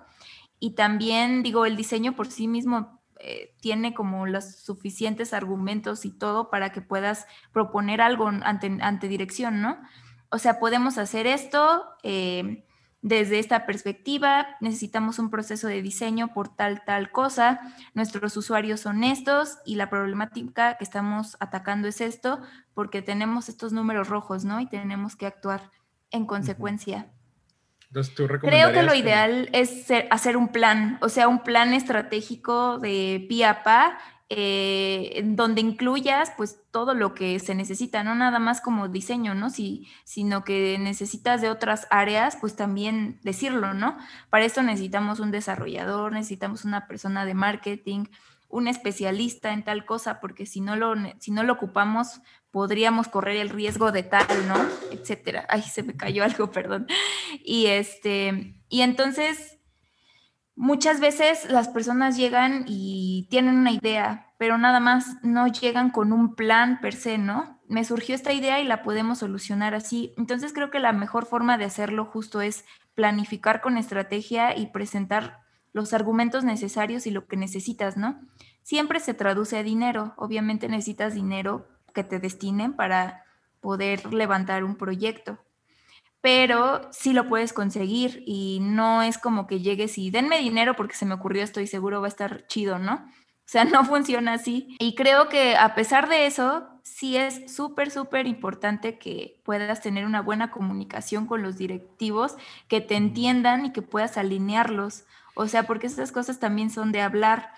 Y también, digo, el diseño por sí mismo eh, tiene como los suficientes argumentos y todo para que puedas proponer algo ante, dirección, ¿no? O sea, podemos hacer esto, eh, desde esta perspectiva, necesitamos un proceso de diseño por tal, tal cosa. Nuestros usuarios son estos y la problemática que estamos atacando es esto porque tenemos estos números rojos, ¿no? Y tenemos que actuar en consecuencia. Entonces, ¿tú Creo que lo ideal es hacer un plan, o sea, un plan estratégico de pie a pa eh, donde incluyas pues todo lo que se necesita, no nada más como diseño, ¿no? Si, sino que necesitas de otras áreas, pues también decirlo, ¿no? Para esto necesitamos un desarrollador, necesitamos una persona de marketing, un especialista en tal cosa, porque si no lo, si no lo ocupamos, podríamos correr el riesgo de tal, ¿no? Etcétera. Ay, se me cayó algo, perdón. Y este, y entonces Muchas veces las personas llegan y tienen una idea, pero nada más no llegan con un plan per se, ¿no? Me surgió esta idea y la podemos solucionar así. Entonces creo que la mejor forma de hacerlo justo es planificar con estrategia y presentar los argumentos necesarios y lo que necesitas, ¿no? Siempre se traduce a dinero. Obviamente necesitas dinero que te destinen para poder levantar un proyecto pero sí lo puedes conseguir y no es como que llegues y denme dinero porque se me ocurrió, estoy seguro va a estar chido, ¿no? O sea, no funciona así. Y creo que a pesar de eso, sí es súper, súper importante que puedas tener una buena comunicación con los directivos, que te entiendan y que puedas alinearlos. O sea, porque estas cosas también son de hablar.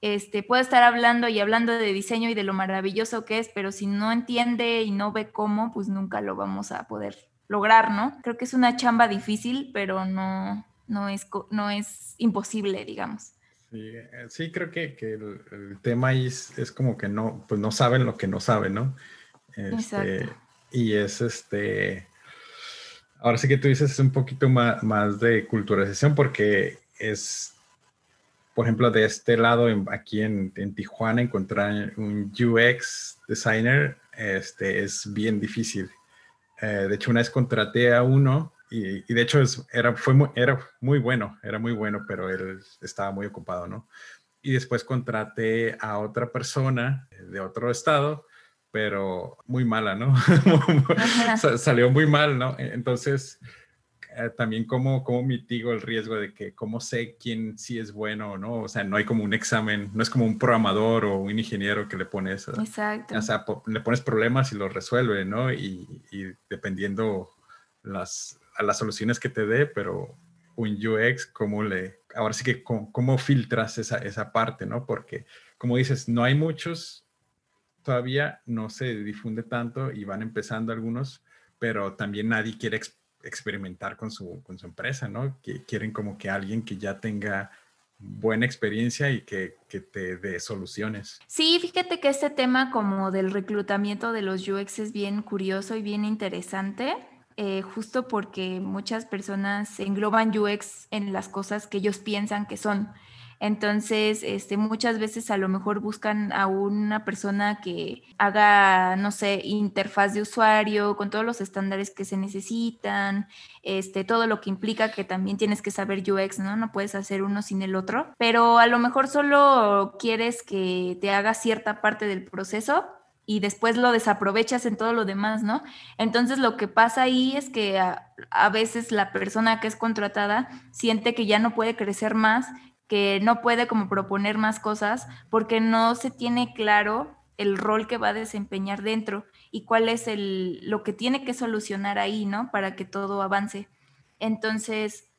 Este, puede estar hablando y hablando de diseño y de lo maravilloso que es, pero si no entiende y no ve cómo, pues nunca lo vamos a poder lograr, ¿no? Creo que es una chamba difícil, pero no, no, es, no es imposible, digamos. Sí, eh, sí creo que, que el, tema ahí es, como que no, pues no saben lo que no saben, ¿no? Este, Exacto. Y es este, ahora sí que tú dices es un poquito más, más de culturalización porque es, por ejemplo, de este lado, aquí en, en, Tijuana, encontrar un UX designer este, es bien difícil. Eh, de hecho, una vez contraté a uno y, de hecho es, era, fue muy, era muy bueno, era muy bueno, pero él estaba muy ocupado, ¿no? Y después contraté a otra persona de otro estado, pero muy mala, ¿no? Salió muy mal, ¿no? Entonces, eh, también cómo, cómo mitigo el riesgo de que cómo sé quién sí es bueno o no. O sea, no hay como un examen, no es como un programador o un ingeniero que le pones. Exacto. O sea, le pones problemas y los resuelve, ¿no? Y, y dependiendo las, a las soluciones que te dé, pero un UX, ¿cómo le, ahora sí que cómo, filtras esa, esa parte, ¿no? Porque, como dices, no hay muchos, todavía no se difunde tanto y van empezando algunos, pero también nadie quiere experimentar con su, con su empresa, ¿no? Que quieren como que alguien que ya tenga buena experiencia y que, que, te dé soluciones. Sí, fíjate que este tema como del reclutamiento de los UX es bien curioso y bien interesante. Eh, justo porque muchas personas engloban UX en las cosas que ellos piensan que son. Entonces, este, muchas veces a lo mejor buscan a una persona que haga, no sé, interfaz de usuario con todos los estándares que se necesitan, este, todo lo que implica que también tienes que saber UX, ¿no? No puedes hacer uno sin el otro, pero a lo mejor solo quieres que te haga cierta parte del proceso y después lo desaprovechas en todo lo demás, ¿no? Entonces lo que pasa ahí es que a, veces la persona que es contratada siente que ya no puede crecer más, que no puede como proponer más cosas porque no se tiene claro el rol que va a desempeñar dentro y cuál es el, lo que tiene que solucionar ahí, ¿no? Para que todo avance. Entonces,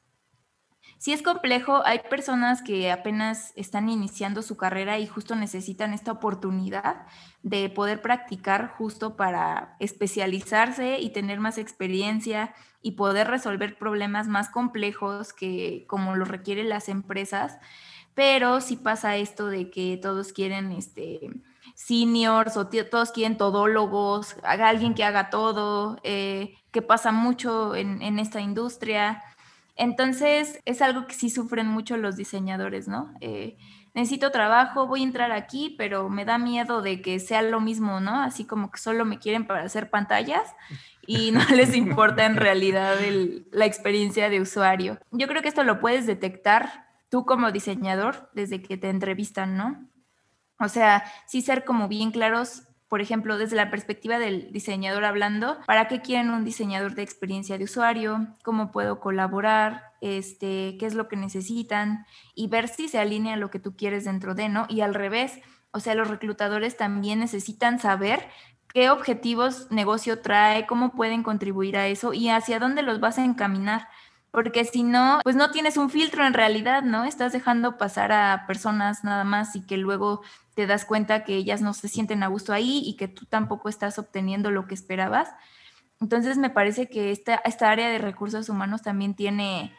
Sí es complejo, hay personas que apenas están iniciando su carrera y justo necesitan esta oportunidad de poder practicar justo para especializarse y tener más experiencia y poder resolver problemas más complejos que como lo requieren las empresas. Pero si pasa esto de que todos quieren este seniors o todos quieren todólogos, alguien que haga todo, eh, que pasa mucho en esta industria. Entonces, es algo que sí sufren mucho los diseñadores, ¿no? Eh, necesito trabajo, voy a entrar aquí, pero me da miedo de que sea lo mismo, ¿no? Así como que solo me quieren para hacer pantallas y no les importa en realidad la experiencia de usuario. Yo creo que esto lo puedes detectar tú como diseñador desde que te entrevistan, ¿no? O sea, sí ser como bien claros por ejemplo, desde la perspectiva del diseñador hablando, ¿para qué quieren un diseñador de experiencia de usuario? ¿Cómo puedo colaborar? Este, ¿Qué es lo que necesitan? Y ver si se alinea lo que tú quieres dentro de, ¿no? Y al revés, o sea, los reclutadores también necesitan saber qué objetivos negocio trae, cómo pueden contribuir a eso y hacia dónde los vas a encaminar porque si no, pues no tienes un filtro en realidad, ¿no? Estás dejando pasar a personas nada más y que luego te das cuenta que ellas no se sienten a gusto ahí y que tú tampoco estás obteniendo lo que esperabas. Entonces me parece que esta, esta área de recursos humanos también tiene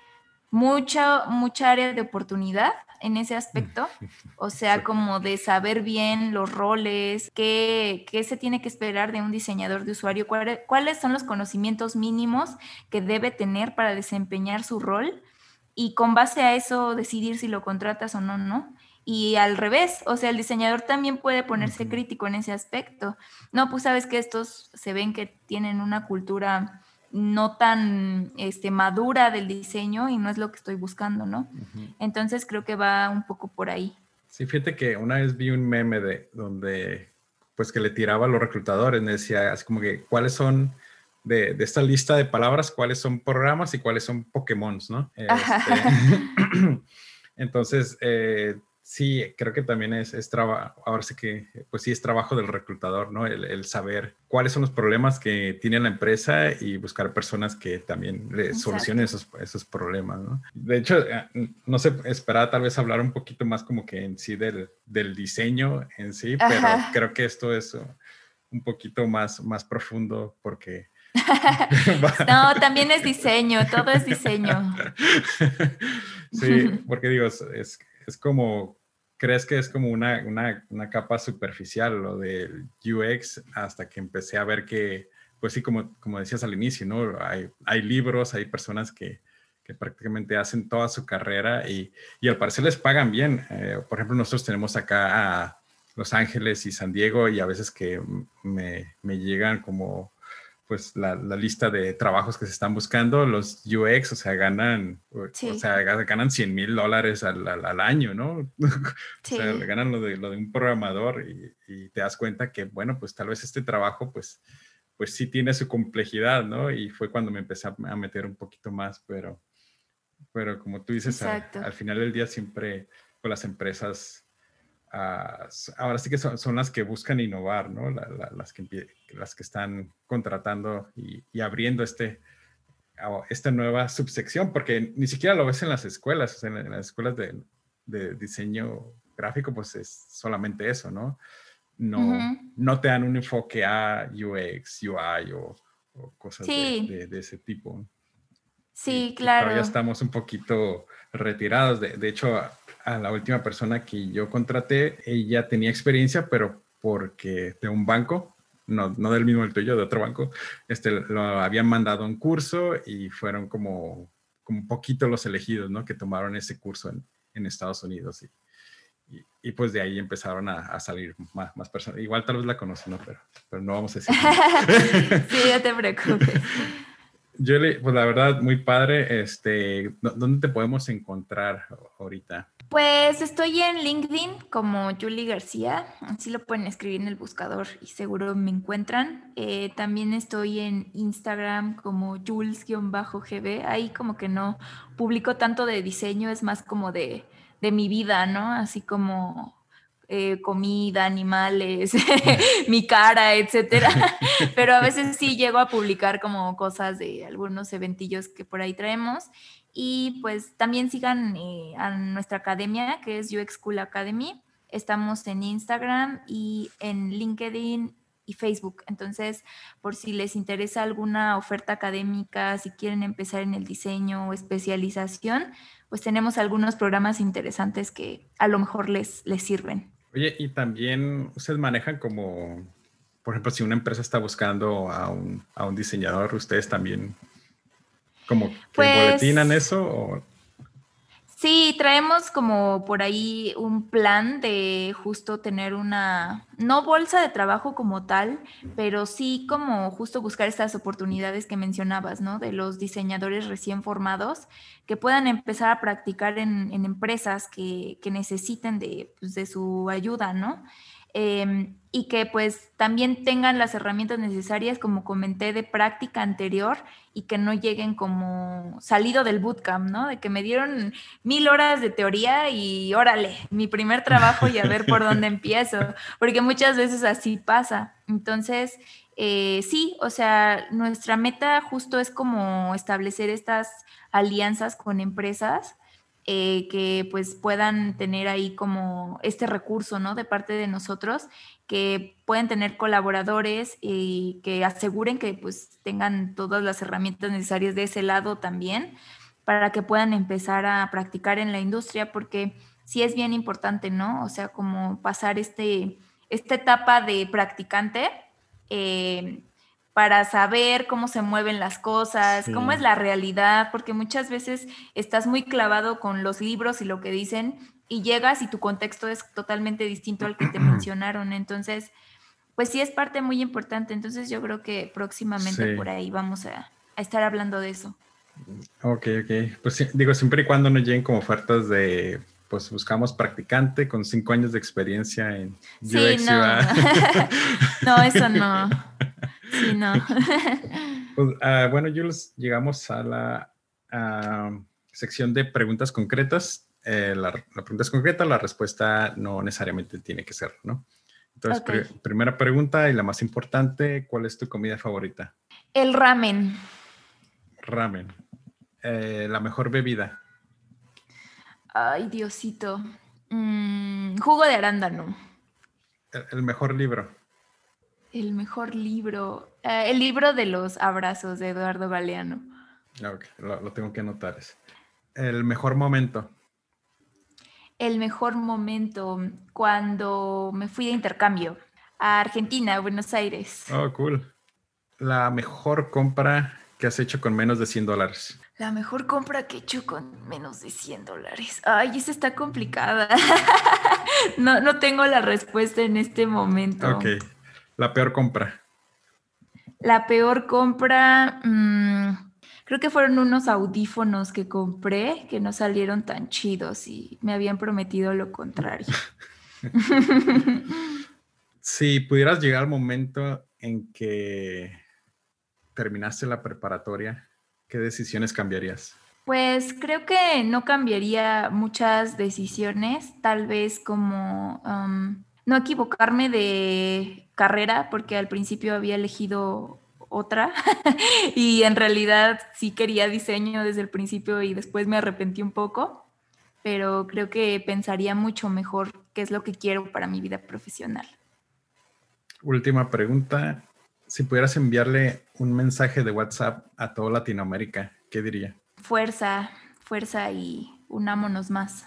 mucha, mucha área de oportunidad en ese aspecto, o sea, como de saber bien los roles, qué, qué, se tiene que esperar de un diseñador de usuario, cuáles son los conocimientos mínimos que debe tener para desempeñar su rol y con base a eso decidir si lo contratas o no, ¿no? Y al revés, o sea, el diseñador también puede ponerse crítico en ese aspecto. No, pues sabes que estos se ven que tienen una cultura no tan este, madura del diseño y no es lo que estoy buscando, ¿no? Entonces creo que va un poco por ahí. Sí, fíjate que una vez vi un meme de donde pues que le tiraba a los reclutadores, me decía así como que cuáles son de, esta lista de palabras, cuáles son programas y cuáles son Pokémon, ¿no? Este, entonces, eh, Sí, creo que también es, es trabajo, ahora sí que, pues sí, es trabajo del reclutador, ¿no? El, saber cuáles son los problemas que tiene la empresa y buscar personas que también le solucionen esos, esos problemas, ¿no? De hecho, eh, no sé, esperaba tal vez hablar un poquito más como que en sí del, del diseño en sí, pero creo que esto es un poquito más, más profundo porque... no, también es diseño, todo es diseño. sí, porque digo, es, es como crees que es como una, una, una, capa superficial lo del UX hasta que empecé a ver que, pues sí, como, como decías al inicio, ¿no? Hay, hay libros, hay personas que, que, prácticamente hacen toda su carrera y, y al parecer les pagan bien. Eh, por ejemplo, nosotros tenemos acá a Los Ángeles y San Diego y a veces que me, me llegan como pues la, lista de trabajos que se están buscando, los UX, o sea, ganan, o sea, ganan 100 mil dólares al, año, ¿no? o sea, ganan lo de, lo de un programador y, y, te das cuenta que, bueno, pues tal vez este trabajo, pues, pues sí tiene su complejidad, ¿no? Y fue cuando me empecé a meter un poquito más, pero, pero como tú dices, al, final del día siempre pues, las empresas ahora sí que son, las que buscan innovar, ¿no? las, que, las que están contratando y, abriendo este, esta nueva subsección, porque ni siquiera lo ves en las escuelas, en, las escuelas de, diseño gráfico, pues es solamente eso, ¿no? No, no te dan un enfoque a UX, UI o, cosas de, ese tipo. Sí, claro. Ya estamos un poquito retirados. De, de hecho, a la última persona que yo contraté, ella tenía experiencia, pero porque de un banco, no, no del mismo el tuyo, de otro banco, este, lo habían mandado a un curso y fueron como, como un poquito los elegidos, ¿no? Que tomaron ese curso en, en Estados Unidos y, y, pues de ahí empezaron a, a salir más, más, personas. Igual tal vez la conocen, ¿no? Pero, pero no vamos a decir. sí, no te preocupes. Julie, pues la verdad, muy padre. Este, ¿Dónde te podemos encontrar ahorita? Pues estoy en LinkedIn como Julie García, así lo pueden escribir en el buscador y seguro me encuentran. Eh, también estoy en Instagram como Jules-GB, ahí como que no publico tanto de diseño, es más como de, de mi vida, ¿no? Así como eh, comida, animales, mi cara, etcétera. Pero a veces sí llego a publicar como cosas de algunos eventillos que por ahí traemos. Y pues también sigan eh, a nuestra academia, que es UX School Academy. Estamos en Instagram y en LinkedIn y Facebook. Entonces, por si les interesa alguna oferta académica, si quieren empezar en el diseño o especialización, pues tenemos algunos programas interesantes que a lo mejor les, les sirven. Oye, y también ustedes manejan como, por ejemplo, si una empresa está buscando a un, a un diseñador, ustedes también ¿Como que pues, boletinan eso? O? Sí, traemos como por ahí un plan de justo tener una, no bolsa de trabajo como tal, pero sí como justo buscar estas oportunidades que mencionabas, ¿no? De los diseñadores recién formados que puedan empezar a practicar en, empresas que, que necesiten de, pues, de su ayuda, ¿no? Em, y que pues también tengan las herramientas necesarias, como comenté, de práctica anterior y que no lleguen como salido del bootcamp, ¿no? De que me dieron mil horas de teoría y órale, mi primer trabajo y a ver por dónde empiezo, porque muchas veces así pasa. Entonces, eh, sí, o sea, nuestra meta justo es como establecer estas alianzas con empresas eh, que pues puedan tener ahí como este recurso, ¿no? De parte de nosotros, que pueden tener colaboradores y que aseguren que pues tengan todas las herramientas necesarias de ese lado también para que puedan empezar a practicar en la industria, porque sí es bien importante, ¿no? O sea, como pasar este, esta etapa de practicante. Eh, para saber cómo se mueven las cosas, cómo es la realidad, porque muchas veces estás muy clavado con los libros y lo que dicen y llegas y tu contexto es totalmente distinto al que te mencionaron. Entonces, pues sí es parte muy importante. Entonces yo creo que próximamente por ahí vamos a, estar hablando de eso. Ok, ok. Pues digo, siempre y cuando no lleguen como ofertas de, pues buscamos practicante con cinco años de experiencia en sí, no. no, eso no. Sí, no. Pues, ah, bueno, Jules, llegamos a la sección de preguntas concretas. Eh, la, pregunta es concreta, la respuesta no necesariamente tiene que ser, ¿no? Entonces, primera pregunta y la más importante, ¿cuál es tu comida favorita? El ramen. Ramen. Eh, la mejor bebida. Ay, Diosito. Mm, jugo de arándano. el mejor libro. El mejor libro. Eh, el libro de los abrazos de Eduardo Galeano. Ok, lo, tengo que anotar. El mejor momento. El mejor momento cuando me fui de intercambio a Argentina, Buenos Aires. Oh, cool. La mejor compra que has hecho con menos de 100 dólares. La mejor compra que he hecho con menos de 100 dólares. Ay, esa está complicada. no, no tengo la respuesta en este momento. Ok. La peor compra. La peor compra, mm, creo que fueron unos audífonos que compré que no salieron tan chidos y me habían prometido lo contrario. si pudieras llegar al momento en que terminaste la preparatoria, ¿qué decisiones cambiarías? Pues creo que no cambiaría muchas decisiones, tal vez como no equivocarme de carrera, porque al principio había elegido otra y en realidad sí quería diseño desde el principio y después me arrepentí un poco, pero creo que pensaría mucho mejor qué es lo que quiero para mi vida profesional. Última pregunta, si pudieras enviarle un mensaje de WhatsApp a toda Latinoamérica, ¿qué diría? fuerza, fuerza y unámonos más.